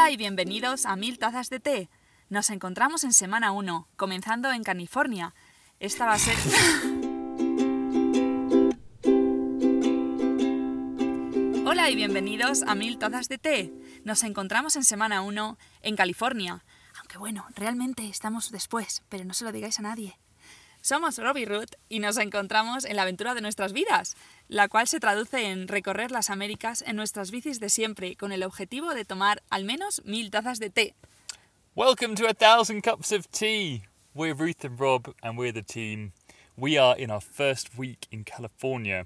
Hola y bienvenidos a Mil Tazas de Té. Nos encontramos en semana 1, comenzando en California. Esta va a ser... Hola y bienvenidos a Mil Tazas de Té. Nos encontramos en semana 1 en California. Aunque bueno, realmente estamos después, pero no se lo digáis a nadie. Somos Robbie Root y nos encontramos en la aventura de nuestras vidas, la cual se traduce en recorrer las Américas en nuestras bicis de siempre, con el objetivo de tomar al menos mil tazas de té. Welcome to a thousand cups of tea. We're Ruth and Rob, and we're the team. We are in our first week in California.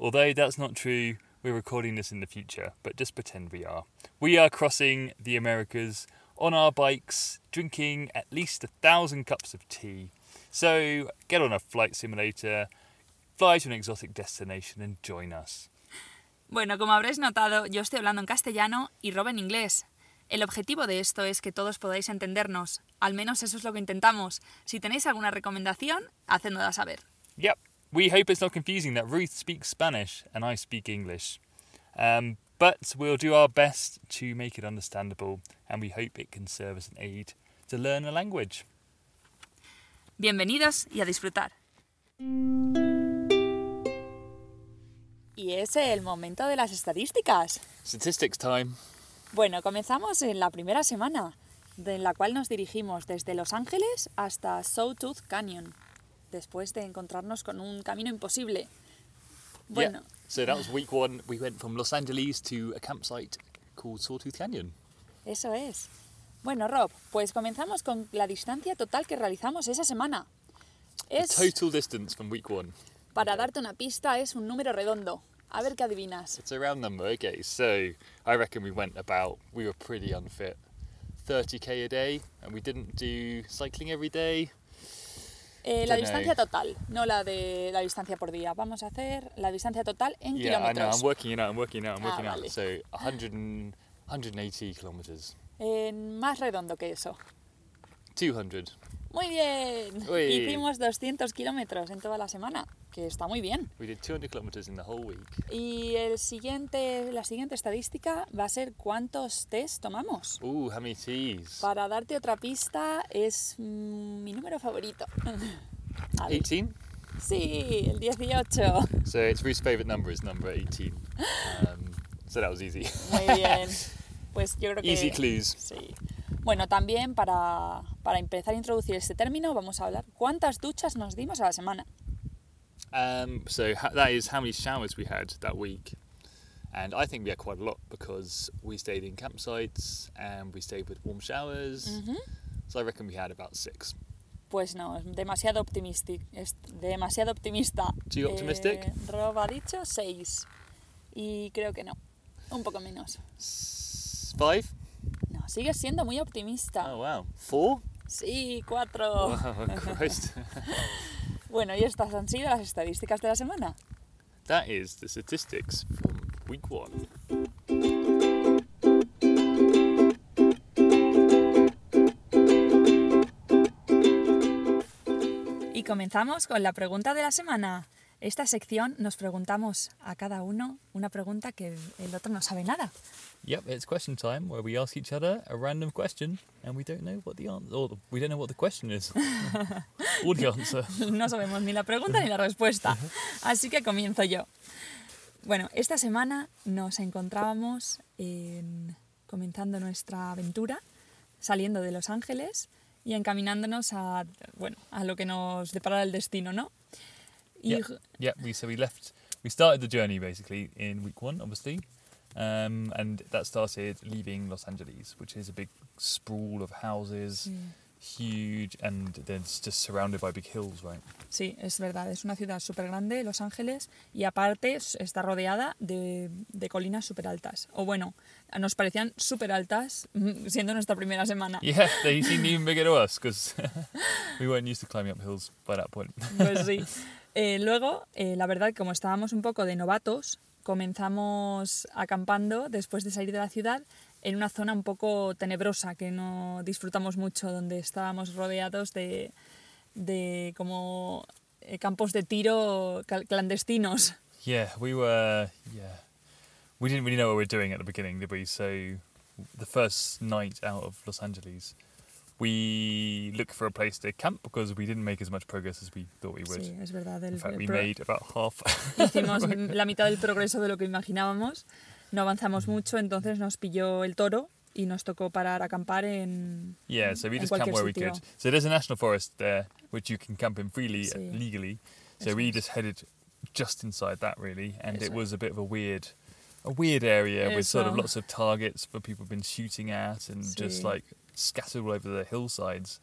Although that's not true, we're recording this in the future, but just pretend we are. We are crossing the Americas on our bikes, drinking at least a thousand cups of tea. So get on a flight simulator, fly to an exotic destination, and join us. Bueno, como habréis notado, yo estoy hablando en castellano y Rob en inglés. El objetivo de esto es que todos podáis entendernos. Al menos eso es lo que intentamos. Si tenéis alguna recomendación, hacednosla saber. Yep, we hope it's not confusing that Ruth speaks Spanish and I speak English. Um, but we'll do our best to make it understandable, and we hope it can serve as an aid to learn a language. Bienvenidos y a disfrutar. Y es el momento de las estadísticas. Statistics time. Bueno, comenzamos en la primera semana, en la cual nos dirigimos desde Los Ángeles hasta Sawtooth Canyon, después de encontrarnos con un camino imposible. Bueno, Yeah. So that was week one. We went from Los Angeles to a campsite called Sawtooth Canyon. eso es. Bueno, Rob, pues comenzamos con la distancia total que realizamos esa semana. Es, Total distance from week one. para darte una pista, es un número redondo. A ver qué adivinas. It's a round number. Okay, so I reckon we went about. We were pretty unfit. 30k a day, and we didn't do cycling every day. Eh, la distancia total, no la de la distancia por día. Vamos a hacer la distancia total en Yeah, I know. kilómetros. I'm working it out. I'm working it out. I'm Ah, working it vale. out. So 100 and, 180 kilometers. Más redondo que eso. 200. Muy bien. Uy. Hicimos 200 kilómetros en toda la semana, que está muy bien. We did 200 kilometers in the whole week. Y el siguiente, la siguiente estadística va a ser cuántos test tomamos. Ooh, how many teas? Para darte otra pista, es mm, mi número favorito. A ver. 18. Sí, el 18. So it's Ruth's favourite number is number 18. Um, so that was easy. Muy bien. Pues yo creo que... Easy clues. Sí. Bueno, también para, para empezar a introducir este término, vamos a hablar cuántas duchas nos dimos a la semana. Um, so ha- that is how many showers we had that week. And I think we had quite a lot because we stayed in campsites and we stayed with warm showers. Ujú. So I reckon we had about six. Pues no, es demasiado optimista. Es demasiado optimista. Too optimistic? Eh, Rob ha dicho 6. Y creo que no. Un poco menos. S- five? No, sigues siendo muy optimista. Oh, wow. Four? Sí, 4. Wow, Christ. Bueno, y estas han sido las estadísticas de la semana. that is the statistics from week one. Y comenzamos con la pregunta de la semana. Esta sección nos preguntamos a cada uno una pregunta que el otro no sabe nada. Yep, it's question time where we ask each other a random question and we don't know what the answer or we don't know what the question is or the answer. No sabemos ni la pregunta ni la respuesta. Así que comienzo yo. Bueno, esta semana nos encontrábamos en- comenzando nuestra aventura, saliendo de Los Ángeles y encaminándonos a, bueno, a lo que nos depara el destino, ¿no? Y Yep. Yep, we so we left we started the journey basically in week one, obviously. Um, and that started leaving Los Angeles, which is a big sprawl of houses, huge, and then it's just surrounded by big hills, right? Sí, es verdad, es una ciudad súper grande, Los Ángeles, y aparte está rodeada de, de colinas súper altas. O bueno, nos parecían súper altas mm, siendo nuestra primera semana. Yeah, they seemed even bigger to us because we weren't used to climbing up hills by that point. Pues sí. Eh, luego, eh, la verdad, como estábamos un poco de novatos, comenzamos acampando después de salir de la ciudad en una zona un poco tenebrosa que no disfrutamos mucho, donde estábamos rodeados de, como eh, campos de tiro clandestinos. Yeah, we were. Yeah, we didn't really know what we were doing at the beginning, did we? So the first night out of Los Angeles, we looked for a place to camp because we didn't make as much progress as we thought we would. Sí, es verdad. El, In fact, we made about half. hicimos la mitad del progreso de lo que imaginábamos. No avanzamos mm. mucho, entonces nos pilló el toro y nos tocó parar a acampar en... yeah, so we just camped where we sitio. could. So there's a national forest there which you can camp in freely, Sí. legally. So Eso we just headed just inside that really, and it Eso was a bit of a weird, a weird area with sort of Eso. lots of targets for people have been shooting at, and just Sí. like scattered all over the hillsides,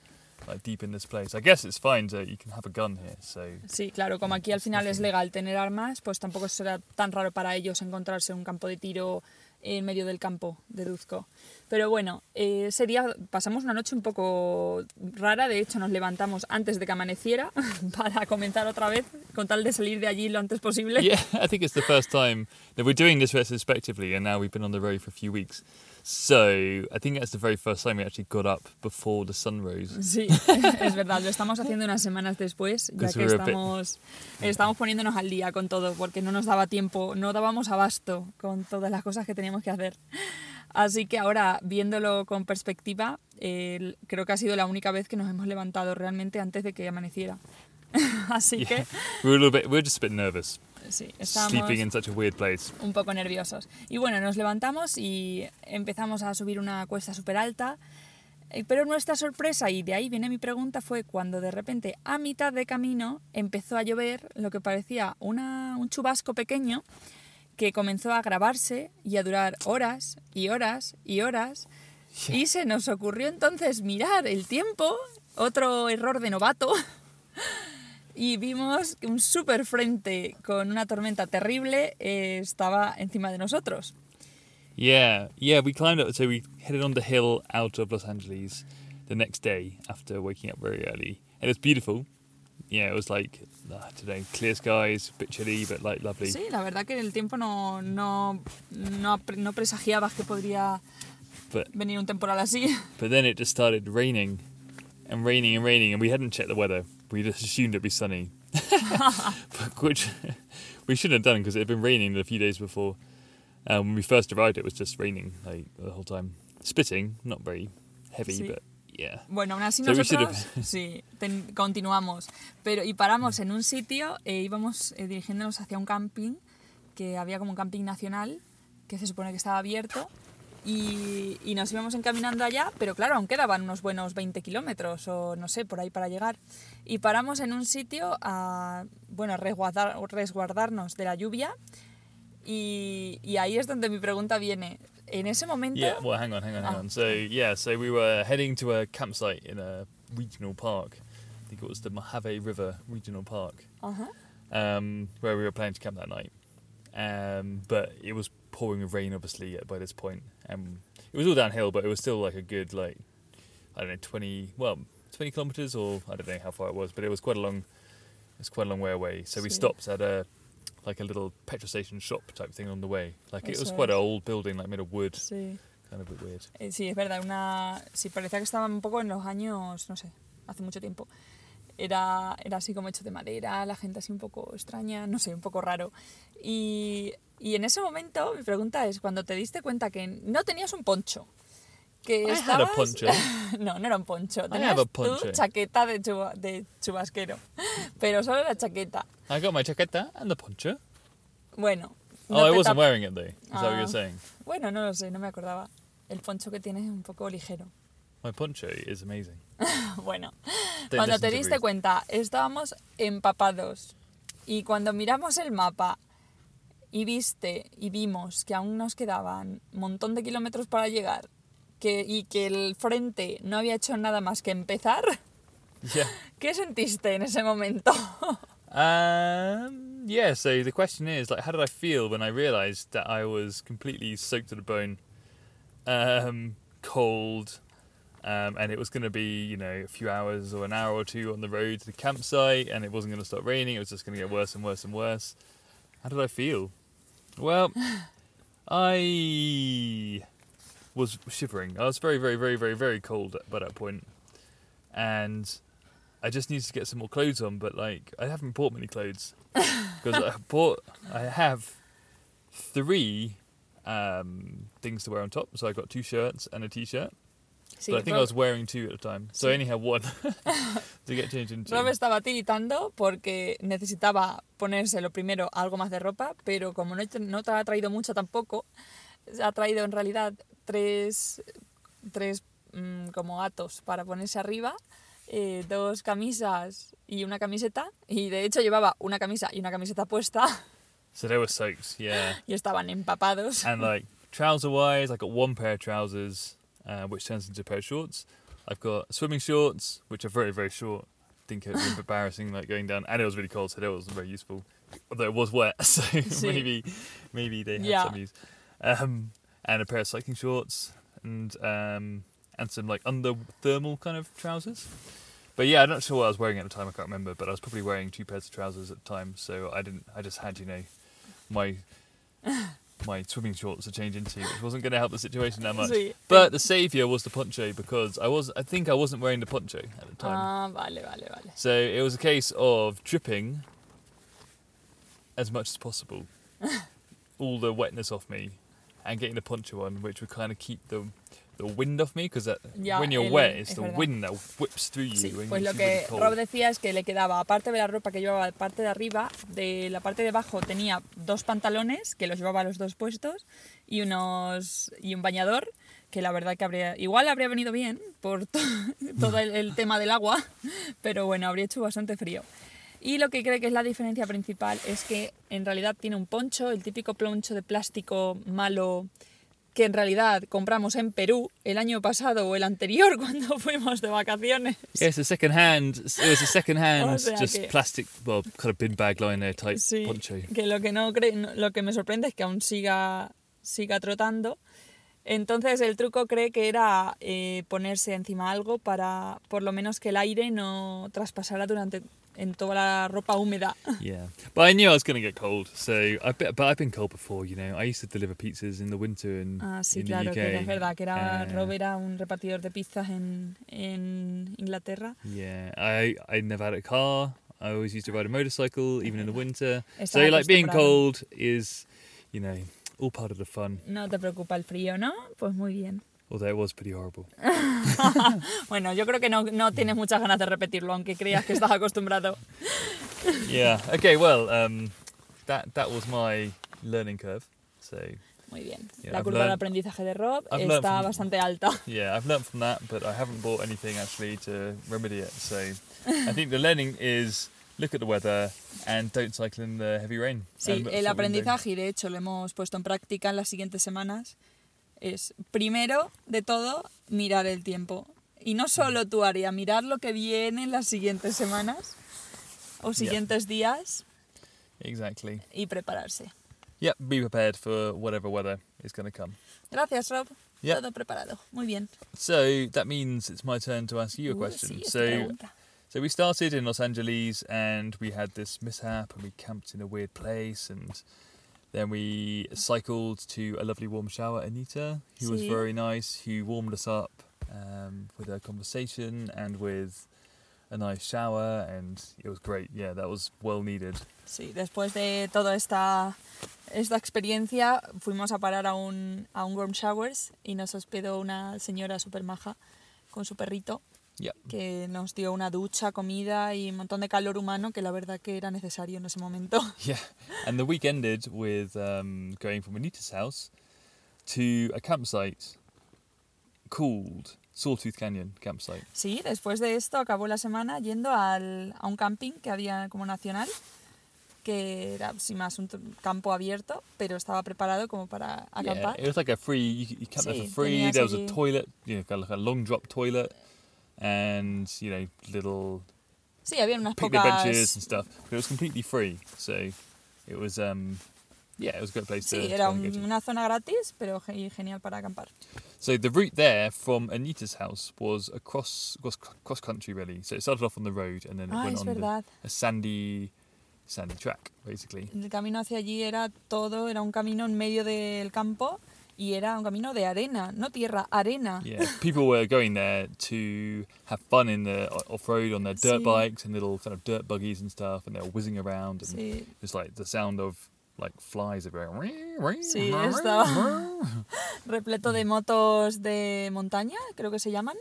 like deep in this place. I guess it's fine that you can have a gun here. So Sí, claro, como aquí al final es legal tener armas, pues tampoco será tan raro para ellos encontrarse un campo de tiro en medio del campo, deduzco. Pero bueno, eh, ese día pasamos una noche un poco rara, de hecho nos levantamos antes de que amaneciera para comenzar otra vez, con tal de salir de allí lo antes posible. yeah, I think it's the first time that we're doing this retrospectively, and now we've been on the road for a few weeks. So I think that's the very first time we actually got up before the sun rose. Sí, es verdad, lo estamos haciendo unas semanas después, ya que estamos, estamos poniéndonos al día con todo, porque no nos daba tiempo, no dábamos abasto con todas las cosas que teníamos que hacer. Así que ahora, viéndolo con perspectiva, eh, creo que ha sido la única vez que nos hemos levantado realmente antes de que amaneciera. Así Yeah. que, We were a little bit, we were just a bit nervous, sí, estábamos sleeping in such a weird place. un poco nerviosos. Y bueno, nos levantamos y empezamos a subir una cuesta súper alta. Eh, Pero nuestra sorpresa, y de ahí viene mi pregunta, fue cuando de repente a mitad de camino empezó a llover lo que parecía una, un chubasco pequeño que comenzó a grabarse y a durar horas y horas y horas. Y se nos ocurrió entonces mirar el tiempo, otro error de novato, y vimos que un super frente con una tormenta terrible eh, estaba encima de nosotros. Yeah, yeah, we climbed up, so we headed on the hill out of Los Angeles the next day after waking up very early. And it's beautiful. Yeah, it was like, uh, today, clear skies, a bit chilly, but like lovely. Sí, la verdad que el tiempo no, no, no, no presagiabas que podría But venir un temporal así. but then it just started raining and raining and raining, and we hadn't checked the weather. We just assumed it'd be sunny, which we shouldn't have done because it had been raining a few days before. Um, when we first arrived, it was just raining like the whole time, spitting, not very heavy, Sí. but yeah. Bueno, aún así So nosotros sí, ten- continuamos. Pero, y paramos en un sitio e íbamos eh, dirigiéndonos hacia un camping, que había como un camping nacional, que se supone que estaba abierto. Y, y nos íbamos encaminando allá, pero claro, aún quedaban unos buenos 20 kilómetros o no sé, por ahí para llegar. Y paramos en un sitio a, bueno, resguardar, resguardarnos de la lluvia. Y, y ahí es donde mi pregunta viene. En ese momento... Yeah, well, hang on, hang on, hang Ah. on. So, yeah, so we were heading to a campsite in a regional park. I think it was the Mojave River Regional Park, Ajá. um, where we were planning to camp that night. Um, but it was pouring rain, obviously, by this point. Um, it was all downhill, but it was still like a good, like, I don't know, 20, well, 20 kilometres, or I don't know how far it was, but it was quite a long, it's quite a long way away. So we stopped at a, like a little petrol station shop type thing on the way. Like, it was Eso quite an old building, like made of wood, Sí. kind of a bit weird. Eh, Sí, es verdad, una... sí, parecía que estaba un poco en los años, no sé, hace mucho tiempo. Era, era así como hecho de madera, la gente así un poco extraña, no sé, un poco raro. Y, y en ese momento, mi pregunta es, cuando te diste cuenta que no tenías un poncho, que I had a estabas... poncho. no, no era un poncho, I tenías have a tu poncho. chaqueta de, chuba- de chubasquero, pero solo la chaqueta. I got my chaqueta and the poncho. Bueno. oh, no I te wasn't wearing it though. Is that what Ah. you're saying? Bueno, no lo sé, no me acordaba. El poncho que tienes es un poco ligero. My poncho is amazing. Bueno, Don't cuando te diste cuenta, estábamos empapados. Y cuando miramos el mapa y viste y vimos que aún nos quedaban un montón de kilómetros para llegar que, y que el frente no había hecho nada más que empezar, Yeah. ¿qué sentiste en ese momento? Um. Yeah. So the question is, like, how did I feel when I realised that I was completely soaked to the bone, um, cold, um, and it was going to be, you know, a few hours or an hour or two on the road to the campsite, and it wasn't going to stop raining. It was just going to get worse and worse and worse. How did I feel? Well, I was shivering. I was very, very, very, very, very cold at- by that point, and I just needed to get some more clothes on. But like, I haven't bought many clothes because I bought. I have three um, things to wear on top. So I got two shirts and a t-shirt. Sí, but I think I Rob- was wearing two at the time, so I only had one to get changed into. Rob estaba tiritando porque necesitaba ponérselo primero algo más de ropa, pero como no, no te ha traído mucho tampoco, ha traído en realidad tres, tres mm, como atos para ponerse arriba, eh, dos camisas y una camiseta, y de hecho llevaba una camisa y una camiseta puesta So they were soaked, yeah. y estaban empapados. and like trouser wise, I got one pair of trousers, uh, which turns into a pair of shorts. I've got swimming shorts, which are very very short. I think it was embarrassing, like going down, and it was really cold, so that wasn't very useful. Although it was wet, so maybe maybe they had Yeah. some use. Um, and a pair of cycling shorts, and um, and some like under thermal kind of trousers. But yeah, I'm not sure what I was wearing at the time. I can't remember, but I was probably wearing two pairs of trousers at the time, so I didn't. I just had you know my my swimming shorts to change into, which wasn't going to help the situation that much. But the savior was the poncho because I was. I think I wasn't wearing the poncho at the time, Ah, vale, vale, vale. so it was a case of dripping as much as possible, all the wetness off me, and getting the poncho on, which would kind of keep the the wind off me because Ya, when you're el- wet, it's the verdad. wind that whips through you Sí, pues lo really que cold. Rob decía es que le quedaba, aparte de la ropa que llevaba parte de arriba, de la parte de abajo tenía dos pantalones, que los llevaba los dos puestos, y, unos, y un bañador, que la verdad que habría, igual habría venido bien por to- todo el, el tema del agua, pero bueno, habría hecho bastante frío. Y lo que creo que es la diferencia principal es que en realidad tiene un poncho, el típico poncho de plástico malo que en realidad compramos en Perú el año pasado o el anterior cuando fuimos de vacaciones. It's a second hand. It was a second hand, O sea just que- plastic, well, kind of bin bag liner type Sí, poncho. que lo que no- lo que me sorprende es que aún siga siga trotando. Entonces el truco cree que era eh, ponerse encima algo para por lo menos que el aire no traspasara durante en toda la ropa húmeda. Yeah, but I knew I was going to get cold, so I bet. But I've been cold before, you know. I used to deliver pizzas in the winter in, Ah, sí, in claro, the que es verdad que era Uh, Rob era un repartidor de pizzas en, en Inglaterra. Yeah, I I never had a car. I always used to ride a motorcycle, even in the winter. so like being cold is, you know, all part of the fun. No te preocupa el frío, ¿no? Pues muy bien. Although it was pretty horrible. Bueno, yo creo que no, no tienes muchas ganas de repetirlo, aunque creas que estás acostumbrado. yeah. Okay. Well, um, that that was my learning curve. So Muy bien. Yeah, la I've curva de learned- aprendizaje de Rob I've learned está from- bastante alta. yeah, I've learnt from that, but I haven't bought anything actually to remedy it. So I think the learning is look at the weather and don't cycle in the heavy rain. Sí, el aprendizaje, de hecho lo hemos puesto en práctica en las siguientes semanas, es primero de todo mirar el tiempo. Y no solo tu área, mirar lo que viene en las siguientes semanas o siguientes días Exactly. y prepararse. Yep. Be prepared for whatever weather is going to come. Gracias, Rob. Yeah. Todo preparado. Muy bien. So that means it's my turn to ask you a Uh, question. sí, so, so we started in Los Angeles and we had this mishap and we camped in a weird place and then we cycled to a lovely warm shower, Anita, who was very nice, who warmed us up um, with her conversation and with a nice shower and it was great. Yeah, that was well needed. Sí, después de toda esta, esta experiencia fuimos a parar a un, a un Warm Showers y nos hospedó una señora súper maja con su perrito Yep. que nos dio una ducha, comida y un montón de calor humano que la verdad que era necesario en ese momento. Yeah, and the week ended with um, going from Anita's house to a campsite called Sawtooth Canyon Campsite. Sí, después de esto acabó la semana yendo al, a un camping que había como nacional, que era sin más un campo abierto, pero estaba preparado como para Yeah, acampar. it was like a free. You, you camped there Sí, for free. There was a allí- toilet, you know, like a long drop toilet, and you know, little Sí, había unas picnic pocas... benches and stuff. But it was completely free, so it was um, yeah, it was a great place to. Sí, era go un- to. una zona gratis, pero ge- genial para acampar. So the route there from Anita's house was across was cross country really. So it started off on the road and then it Ah, went on the, a sandy sandy track basically. El camino hacia allí era todo, era un camino en medio del campo y era un camino de arena, no tierra, arena. Yeah, people were going there to have fun in the off road on their dirt Sí. bikes and little kind of dirt buggies and stuff, and they were whizzing around and Sí, it's like the sound of like flies everywhere. Sí, estaba repleto de motos de montaña, creo que se llaman,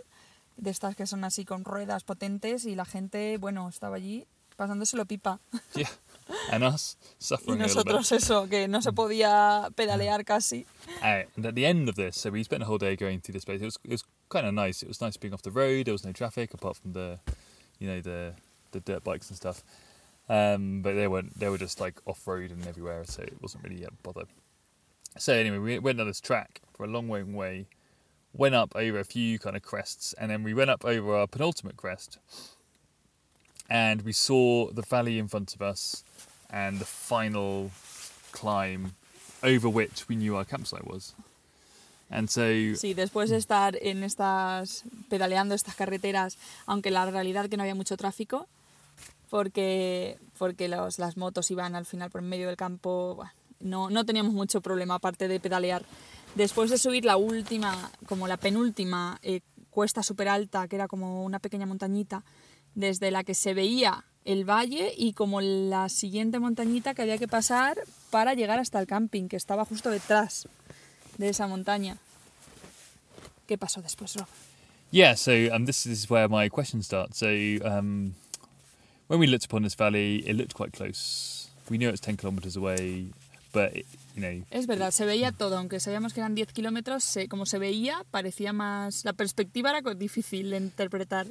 de estas que son así con ruedas potentes y la gente, bueno, estaba allí pasándoselo pipa. Yeah. And us Y suffering a little bit. nosotros eso, que no se podía pedalear casi. Uh, and at the end of this, so we spent a whole day going through this place. It was it was kind of nice. It was nice being off the road. There was no traffic apart from the, you know, the the dirt bikes and stuff. Um, but they weren't. They were just like off road and everywhere, so it wasn't really a bother. So anyway, we went down this track for a long, long way. Went up over a few kind of crests, and then we went up over our penultimate crest, and we saw the valley in front of us, and the final climb, over which we knew our campsite was. And so Sí, después de estar en estas, pedaleando estas carreteras, aunque la realidad que no había mucho tráfico, porque, porque los, las motos iban al final por medio del campo, bueno, no, no teníamos mucho problema aparte de pedalear. Después de subir la última, como la penúltima eh, cuesta súper alta, que era como una pequeña montañita, desde la que se veía el valle y como la siguiente montañita que había que pasar para llegar hasta el camping, que estaba justo detrás de esa montaña. ¿Qué pasó después, Rob? Yeah, so um, this is where my question starts. So um, when we looked upon this valley, it looked quite close. We knew it's 10 kilometers away, but, it, Es verdad, se veía todo, aunque sabíamos que eran 10 kilómetros, se- como se veía, parecía más... La perspectiva era difícil de interpretar.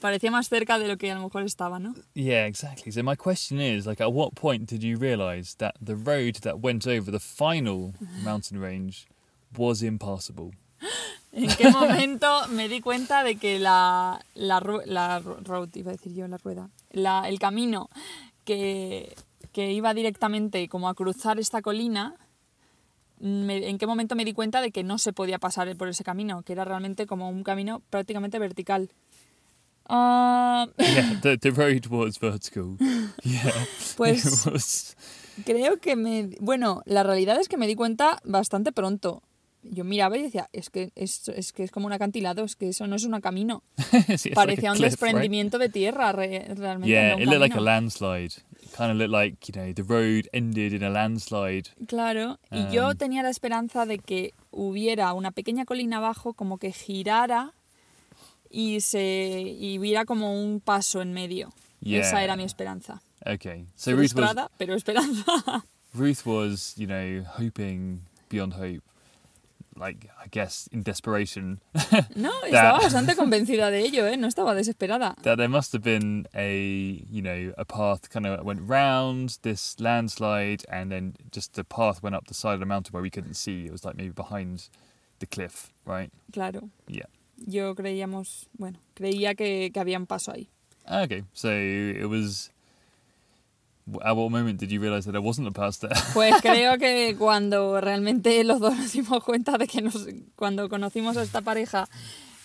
Parecía más cerca de lo que a lo mejor estaba, ¿no? yeah, exactly. So my question is, like, at what point did you realize that the road that went over the final mountain range was impassable? ¿En qué momento me di cuenta de que la, la, la road, iba a decir yo, la rueda, la, el camino que, que iba directamente como a cruzar esta colina, me- ¿en qué momento me di cuenta de que no se podía pasar por ese camino? Que era realmente como un camino prácticamente vertical. Ah, yeah, the, the road was vertical. Yeah. Pues- was, Creo que me... Bueno, la realidad es que me di cuenta bastante pronto. Yo miraba y decía, es que es, es que es como un acantilado, es que eso no es un camino. see, it's like Parecía un cliff, right? desprendimiento de tierra re- realmente. Yeah, no un it looked like a landslide. It kind of looked like, you know, the road ended in a landslide. Claro, y yo Um, tenía la esperanza de que hubiera una pequeña colina abajo, como que girara y, se, y hubiera como un paso en medio. Esa Yeah. era mi esperanza. Okay. So Ruth was pero esperanza. Ruth was, you know, hoping beyond hope. Like I guess in desperation No, estaba bastante convencida de ello, ¿eh? No estaba desesperada. that there must have been a, you know, a path kind of went round this landslide and then just the path went up the side of the mountain where we couldn't see. It was like maybe behind the cliff, right? Claro. Yeah. Yo creíamos, bueno, creía que, que había un paso ahí. Okay. So it was at what moment did you realize that there wasn't a there? Pues creo que cuando realmente los dos nos dimos cuenta de que nos, cuando conocimos a esta pareja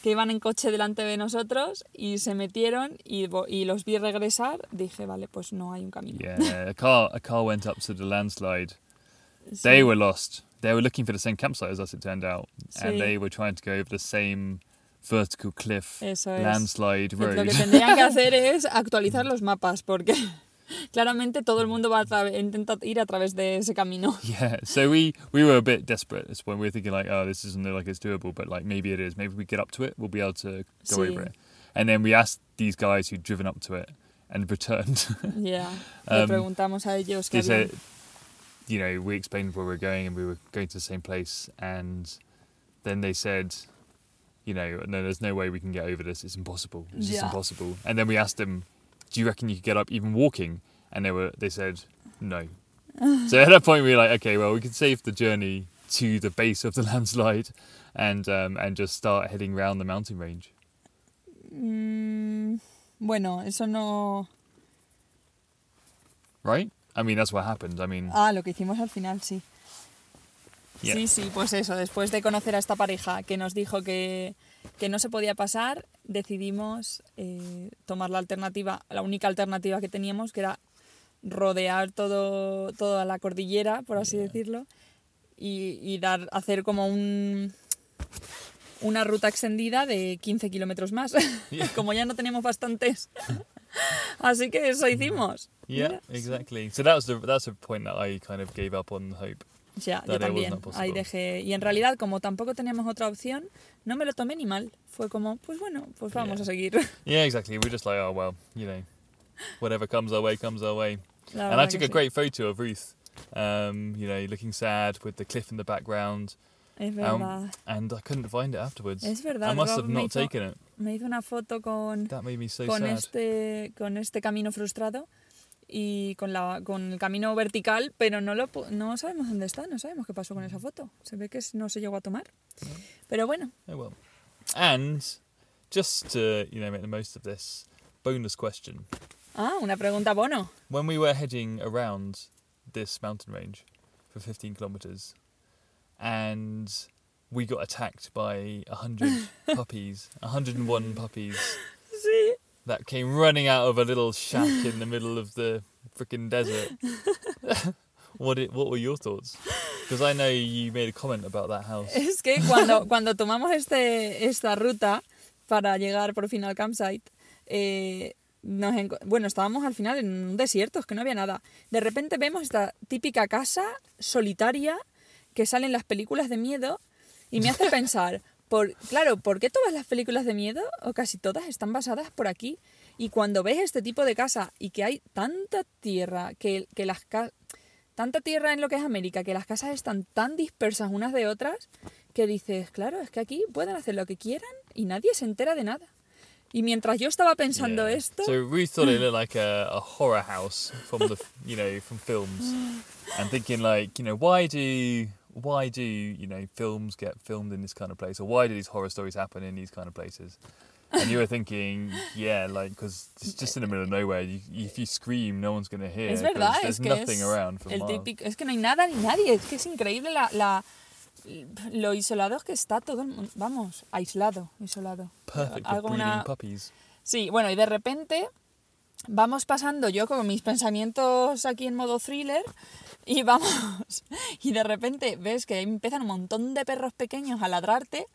que iban en coche delante de nosotros y se metieron y, y los vi regresar, dije, vale, pues no hay un camino. Yeah, a car a car went up to the landslide. Sí. They were lost. They were looking for the same campsite as us, it turned out, and Sí. they were trying to go over the same vertical cliff Eso es. landslide Lo road. que tendrían que hacer es actualizar los mapas porque claramente todo el mundo va a trave- intenta ir a través de ese camino. yeah, so we we were a bit desperate at this point. We were thinking like, oh, this doesn't look like it's doable, but like maybe it is. Maybe we get up to it, we'll be able to go Sí. over it. And then we asked these guys who'd driven up to it and returned. Le Um, preguntamos a ellos que said, you know, we explained where we were going and we were going to the same place, and then they said, you know, no, there's no way we can get over this. It's impossible. It's just Yeah. impossible. And then we asked them, do you reckon you could get up even walking? And they were, they said, no. so at that point we were like, okay, well, we could save the journey to the base of the landslide, and um, and just start heading round the mountain range. Mm, bueno, eso no... Right? I mean, that's what happened. I mean, Ah, lo que hicimos al final, sí. Yeah. Sí, sí, pues eso, después de conocer a esta pareja que nos dijo que, que no se podía pasar, decidimos eh, tomar la alternativa, la única alternativa que teníamos, que era rodear todo, toda la cordillera, por así Yeah. decirlo, y, y dar, hacer como un, una ruta extendida de 15 kilómetros más. Yeah. Como ya no tenemos bastantes, Así que eso hicimos. Yeah, Mira, exactly. So that was the that's a point that I kind of gave up on hope. Ya, yo también. Ahí dejé. Y en realidad, como tampoco teníamos otra opción, no me lo tomé ni mal. Fue como, pues bueno, pues vamos Yeah. a seguir. Yeah, exactly. We're just like, oh well, you know, whatever comes our way comes our way. La and I took a sí. great photo of Ruth, um, you know, looking sad with the cliff in the background, Es um, verdad. and I couldn't find it afterwards. Es verdad. I must Rob have not hizo- taken it. Me hizo una foto con, That made me so con, sad. este, con este camino frustrado y con, la, con el camino vertical, pero no, lo, no sabemos dónde está, no sabemos qué pasó con esa foto. Se ve que no se llegó a tomar. Pero bueno, Oh well. And just to you know make the most of this bonus question: ah, una pregunta bono. when we were heading around this mountain range for 15 kilometers, and we got attacked by a hundred puppies, 101 puppies Sí. That came running out of a little shack in the middle of the freaking desert. what it, what were your thoughts? Because I know you made a comment about that house. Es que cuando, cuando tomamos este, esta ruta para llegar por fin al campsite, eh, nos bueno, estábamos al final en un desierto, es que no había nada. De repente vemos esta típica casa solitaria que sale en las películas de miedo y me hace pensar, por, claro, ¿por qué todas las películas de miedo, o casi todas, están basadas por aquí? Y cuando ves este tipo de casa y que hay tanta tierra, que, que las tanta tierra en lo que es América, que las casas están tan dispersas unas de otras, que dices, claro, es que aquí pueden hacer lo que quieran y nadie se entera de nada. Y mientras yo estaba pensando Yeah. esto, So Ruth thought it looked like a, a horror house from the you know from films, and thinking like you know why do why do you know films get filmed in this kind of place or why do these horror stories happen in these kind of places? And you were thinking, yeah, like because it's just in the middle of nowhere. You, if you scream, no one's going to hear. es verdad, there's es que nothing es around for el miles. típico, es que no hay nada ni nadie, es que es increíble la, la lo isolado que está todo el mundo, vamos, aislado, isolado. Perfect for breeding puppies. Sí, bueno, y de repente vamos pasando yo con mis pensamientos aquí en modo thriller y vamos, y de repente ves que empiezan un montón de perros pequeños a ladrarte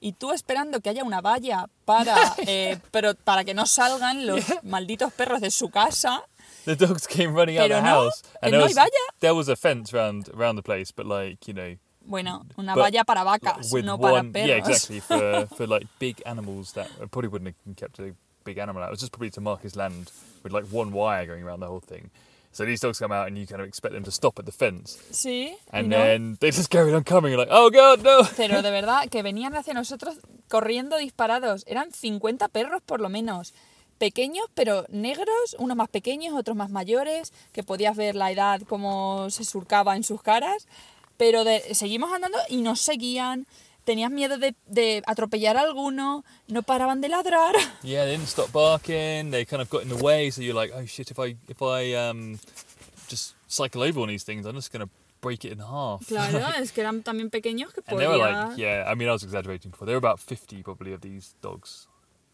y tú esperando que haya una valla para, eh, pero para que no salgan los malditos perros de su casa. The dogs came running out of the no, house, and no there hay was, valla. there was a fence around around the place, but like you know, Bueno, una But valla para vacas, no para one, perros. yeah, exactly for for like big animals that I probably wouldn't have kept a big animal out. It was just probably to mark his land with like one wire going around the whole thing. So these dogs come out and you kind of expect them to stop at the fence, Sí, and no. then they just carried on coming. You're like, oh god, no! Pero de verdad, que venían hacia nosotros corriendo disparados. Eran 50 perros por lo menos. Pequeños, pero negros, unos más pequeños, otros más mayores, que podías ver la edad como se surcaba en sus caras. Pero de- seguimos andando y nos seguían. Tenías miedo de, de atropellar a alguno, no paraban de ladrar. Yeah, they didn't stop barking. They kind of got in the way. So you're like, oh shit! If I if I um just cycle over one of these things, I'm just gonna break it in half. Claro, es que eran también pequeños que And they were like, yeah, I mean, I was exaggerating before. There were about 50 probably of these dogs,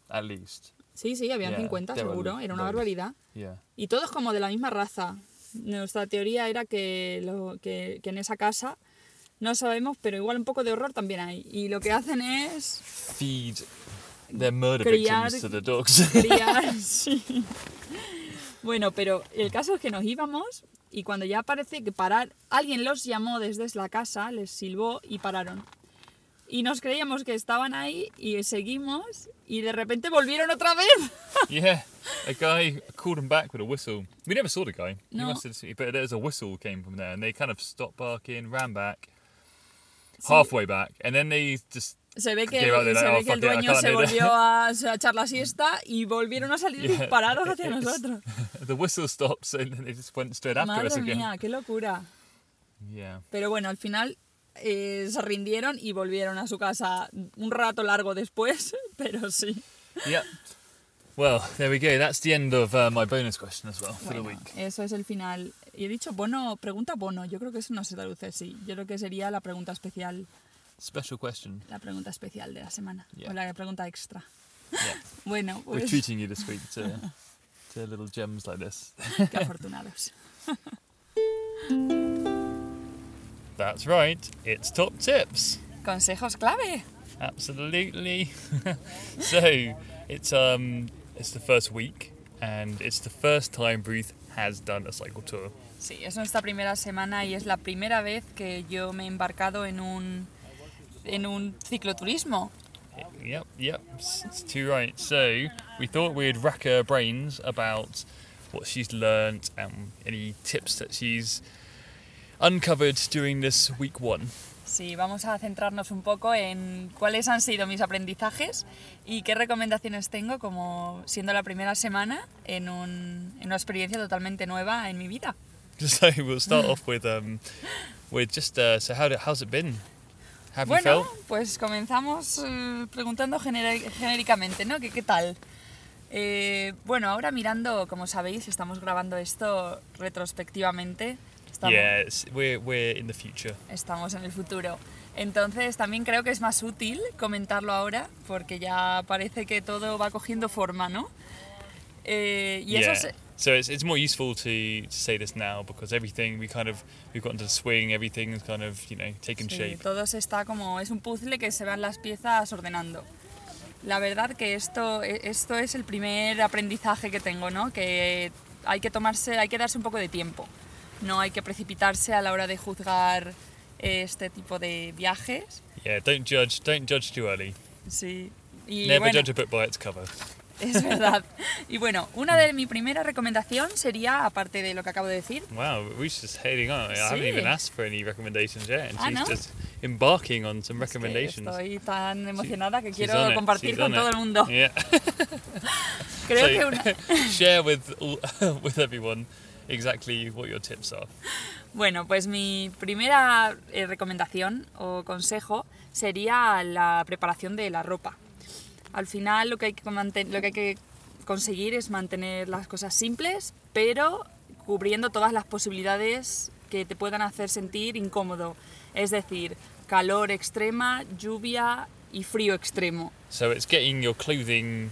at least. Sí, sí, habían Yeah, 50 they were seguro, era una barbaridad. Yeah. Y todos como de la misma raza. Nuestra teoría era que, lo, que, que en esa casa, no sabemos, pero igual un poco de horror también hay. Y lo que hacen es Feed their murder Criar- victims to the dogs. criar. sí. Bueno, pero el caso es que nos íbamos y cuando ya parece que parar, alguien los llamó desde la casa, les silbó y pararon. Y nos creíamos que estaban ahí y seguimos y de repente volvieron otra vez. yeah, a guy called them back with a whistle. We never saw the guy. He No. must have but there's a whistle came from there, and they kind of stopped barking, ran back, Sí. halfway back, and then they just Se ve que, se ve "Oh, que el dueño se do that." volvió a, a echar la siesta y volvieron a salir Yeah. disparados hacia nosotros. the whistle stops, and then they just went straight after us Madre again. mía, qué locura. Yeah. Pero bueno, al final eh, se rindieron y volvieron a su casa un rato largo después, pero sí. Yep. Well, there we go. That's the end of uh, my bonus question as well for the Bueno, week. eso es el final. Y he dicho bono, pregunta bono. Yo creo que eso no se traduce así. Yo creo que sería la pregunta especial, Special question. la pregunta especial de la semana. Yeah. O la pregunta extra. Yeah. Bueno, We're pues treating you this week to, to little gems like this. qué afortunados. That's right. It's top tips. Consejos clave. Absolutely. so it's um it's the first week and it's the first time Ruth has done a cycle tour. Sí, es nuestra primera semana y es la primera vez que yo me he embarcado en un, en un cicloturismo. Eh, yep, yep, it's it's too right. So we thought we'd rack her brains about what she's learnt and any tips that she's uncovered during this week one. Sí, vamos a centrarnos un poco en cuáles han sido mis aprendizajes y qué recomendaciones tengo como siendo la primera semana en, un- en una experiencia totalmente nueva en mi vida. So we'll start off with um, with just uh, so how how's it been? Have you Bueno, felt? pues comenzamos eh, preguntando genéricamente, ¿no? ¿Qué, qué tal? Eh, bueno, ahora mirando, como sabéis, estamos grabando esto retrospectivamente. Estamos, it's, we're we're in the future. estamos en el futuro. Entonces también creo que es más útil comentarlo ahora porque ya parece que todo va cogiendo forma, ¿no? Eh, y yeah. eso es, So it's, it's more useful to, to say this now because everything we kind of we've gotten to the swing, everything's kind of you know taken Sí, shape. todo se está como es un puzzle que se van las piezas ordenando. La verdad que esto, e- esto es el primer aprendizaje que tengo, ¿no? Que hay que tomarse, hay que darse un poco de tiempo. No hay que precipitarse a la hora de juzgar este tipo de viajes. Yeah, don't judge don't judge too early. Sí. Y Never bueno, judge a book by its cover. es verdad. Y bueno, una de mi primera recomendación sería, aparte de lo que acabo de decir, Wow, we're just heading on. I haven't even asked for any recommendations yet, and Ah, she's ¿no? just embarking on some es que recommendations. estoy tan emocionada que quiero it, compartir con on todo it. el mundo. Yeah. Creo So, que una, share with with everyone exactly what your tips are. Bueno, pues mi primera eh, recomendación o consejo sería la preparación de la ropa. Al final lo que, hay que lo que hay que conseguir es mantener las cosas simples, pero cubriendo todas las posibilidades que te puedan hacer sentir incómodo. Es decir, calor extrema, lluvia y frío extremo. So it's getting your clothing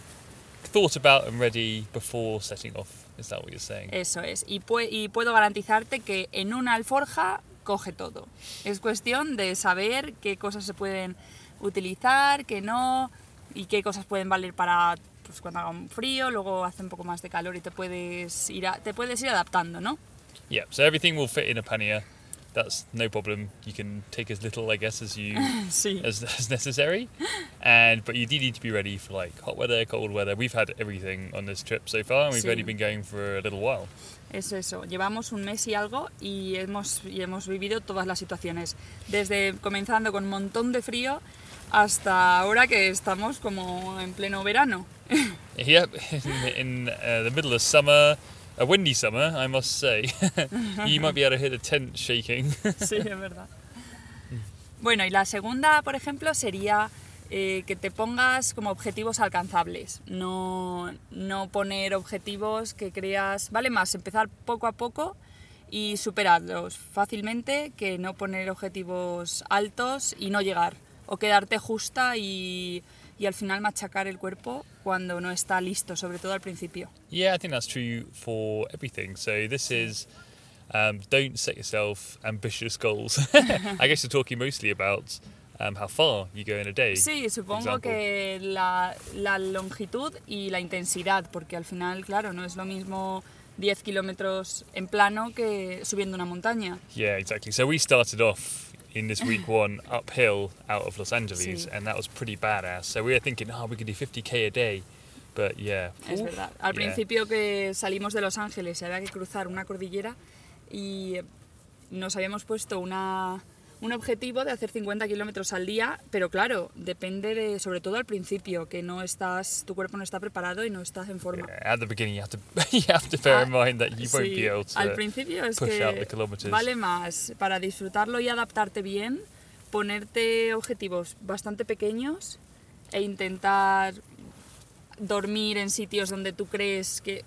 thought about and ready before setting off. Is that what you're saying? Eso es. Y, pue- y puedo garantizarte que en una alforja coge todo. Es cuestión de saber qué cosas se pueden utilizar, qué no, y qué cosas pueden valer para pues, cuando haga un frío, luego hace un poco más de calor y te puedes ir, a- te puedes ir adaptando, ¿no? Yeah. So everything will fit in a pannier. That's no problem. You can take as little, I guess, as you as, as necessary. And but you do need to be ready for like hot weather, cold weather. We've had everything on this trip so far, and we've Sí. only been going for a little while. Es eso, llevamos un mes y algo y hemos, y hemos vivido todas las situaciones. Desde comenzando con un montón de frío hasta ahora que estamos como en pleno verano. Yep, in, in uh, the middle of summer, a windy summer, I must say. you might be able to hear the tent shaking. Sí, es verdad. Bueno, y la segunda, por ejemplo, sería eh, que te pongas como objetivos alcanzables. No, no poner objetivos que creas. Vale más empezar poco a poco y superarlos fácilmente que no poner objetivos altos y no llegar. O quedarte justa y, y al final machacar el cuerpo cuando no está listo, sobre todo al principio. yeah, I think that's true for everything. So this is um, don't set yourself ambitious goals. I guess you're talking mostly about um, how far you go in a day. Sí, supongo que la, la longitud y la intensidad, porque al final, claro, no es lo mismo 10 kilómetros en plano que subiendo una montaña. Yeah, exactly. So we started off in this week one uphill out of Los Angeles, Sí. and that was pretty badass. So we were thinking, oh, we could do 50k a day, but yeah, Es Oof. verdad. Al Yeah. principio que salimos de Los Ángeles había que cruzar una cordillera y nos habíamos puesto una, un objetivo de hacer 50 kilómetros al día, pero claro, depende de, sobre todo al principio, que no estás, tu cuerpo no está preparado y no estás en forma. Yeah, at the beginning, you have to you have to bear in Ah, mind that you won't Sí, be able to. al principio es que vale más para disfrutarlo y adaptarte bien, ponerte objetivos bastante pequeños e intentar dormir en sitios donde tú crees que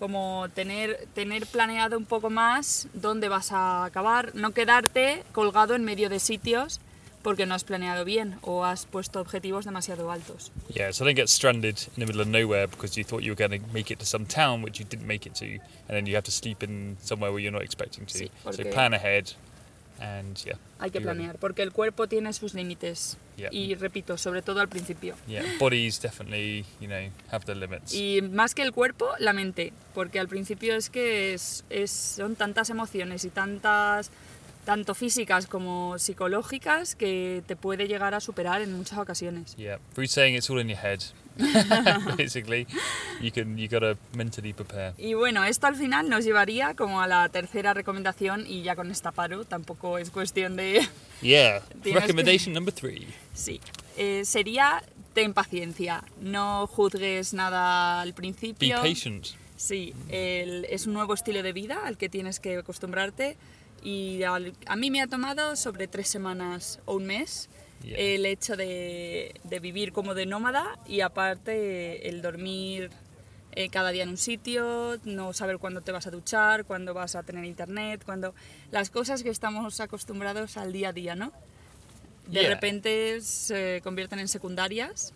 como tener, tener planeado un poco más dónde vas a acabar, no quedarte colgado en medio de sitios porque no has planeado bien o has puesto objetivos demasiado altos. Yeah, so don't get stranded in the middle of nowhere because you thought you were going to make it to some town which you didn't make it to, and then you have to sleep in somewhere where you're not expecting to. Sí, so plan ahead, and yeah. Hay que planear, porque el cuerpo tiene sus límites. Yeah. Y repito, sobre todo al principio. Yeah, bodies definitely, you know, have their limits. Y más que el cuerpo, la mente, porque al principio es que es, es- son tantas emociones y tantas, tanto físicas como psicológicas, que te puede llegar a superar en muchas ocasiones. Yeah, Bruce saying it's all in your head. Basically, you can you gotta mentally prepare. Y bueno, esto al final nos llevaría como a la tercera recomendación y ya con esta paro, tampoco es cuestión de... Yeah. Recommendation number three. Sí, eh, sería ten paciencia, no juzgues nada al Be principio. patient. Sí, el- es un nuevo estilo de vida al que tienes que acostumbrarte y al- a mí me ha tomado sobre tres semanas o un mes Yeah. el hecho de, de vivir como de nómada y aparte el dormir eh, cada día en un sitio, no saber cuándo te vas a duchar, cuándo vas a tener internet, cuando las cosas que estamos acostumbrados al día a día, ¿no? De Yeah. repente se convierten en secundarias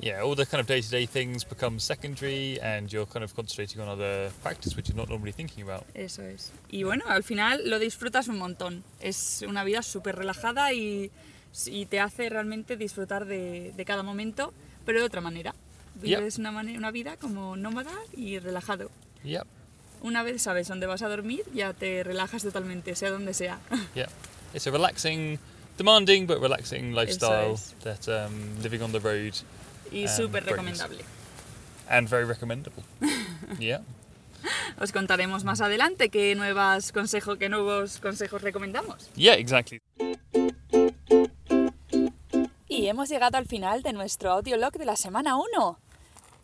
Yeah, all the kind of day-to-day things become secondary, and you're kind of concentrating on other factors which you're not normally thinking about. Eso es. Y bueno, al final lo disfrutas un montón. Es una vida súper relajada y, y te hace realmente disfrutar de, de cada momento, pero de otra manera. Vives una, mane- una vida como nómada y relajado. Yep. Una vez sabes dónde vas a dormir, ya te relajas totalmente, sea donde sea. Yeah, it's a relaxing, demanding but relaxing lifestyle es. that um, living on the road Y Um, súper recomendable. and very recommendable. yeah. Os contaremos más adelante qué, nuevas consejo, qué nuevos consejos recomendamos. Yeah, exactly. Y hemos llegado al final de nuestro audiolog de la semana 1.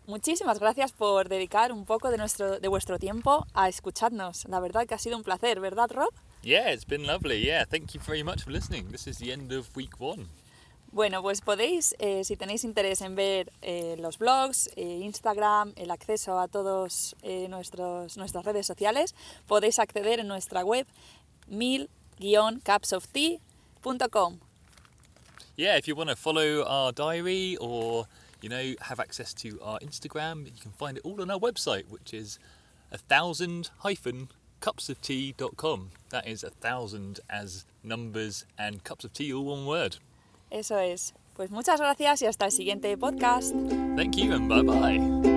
Muchísimas gracias por dedicar un poco de, nuestro, de vuestro tiempo a escucharnos. La verdad que ha sido un placer, ¿verdad, Rob? Yeah, it's been lovely. Yeah, thank you very much for listening. This is the end of week one. Bueno, pues podéis, eh, si tenéis interés en ver eh, los blogs, eh, Instagram, el acceso a todas nuestras redes sociales, podéis acceder en nuestra web mil-cupsoftea.com. Yeah, if you want to follow our diary or you know have access to our Instagram, you can find it all on our website, which is a thousand hyphen cupsoftea.com. That is a thousand as numbers and cups of tea all one word. Eso es. Pues muchas gracias y hasta el siguiente podcast. Thank you and bye bye.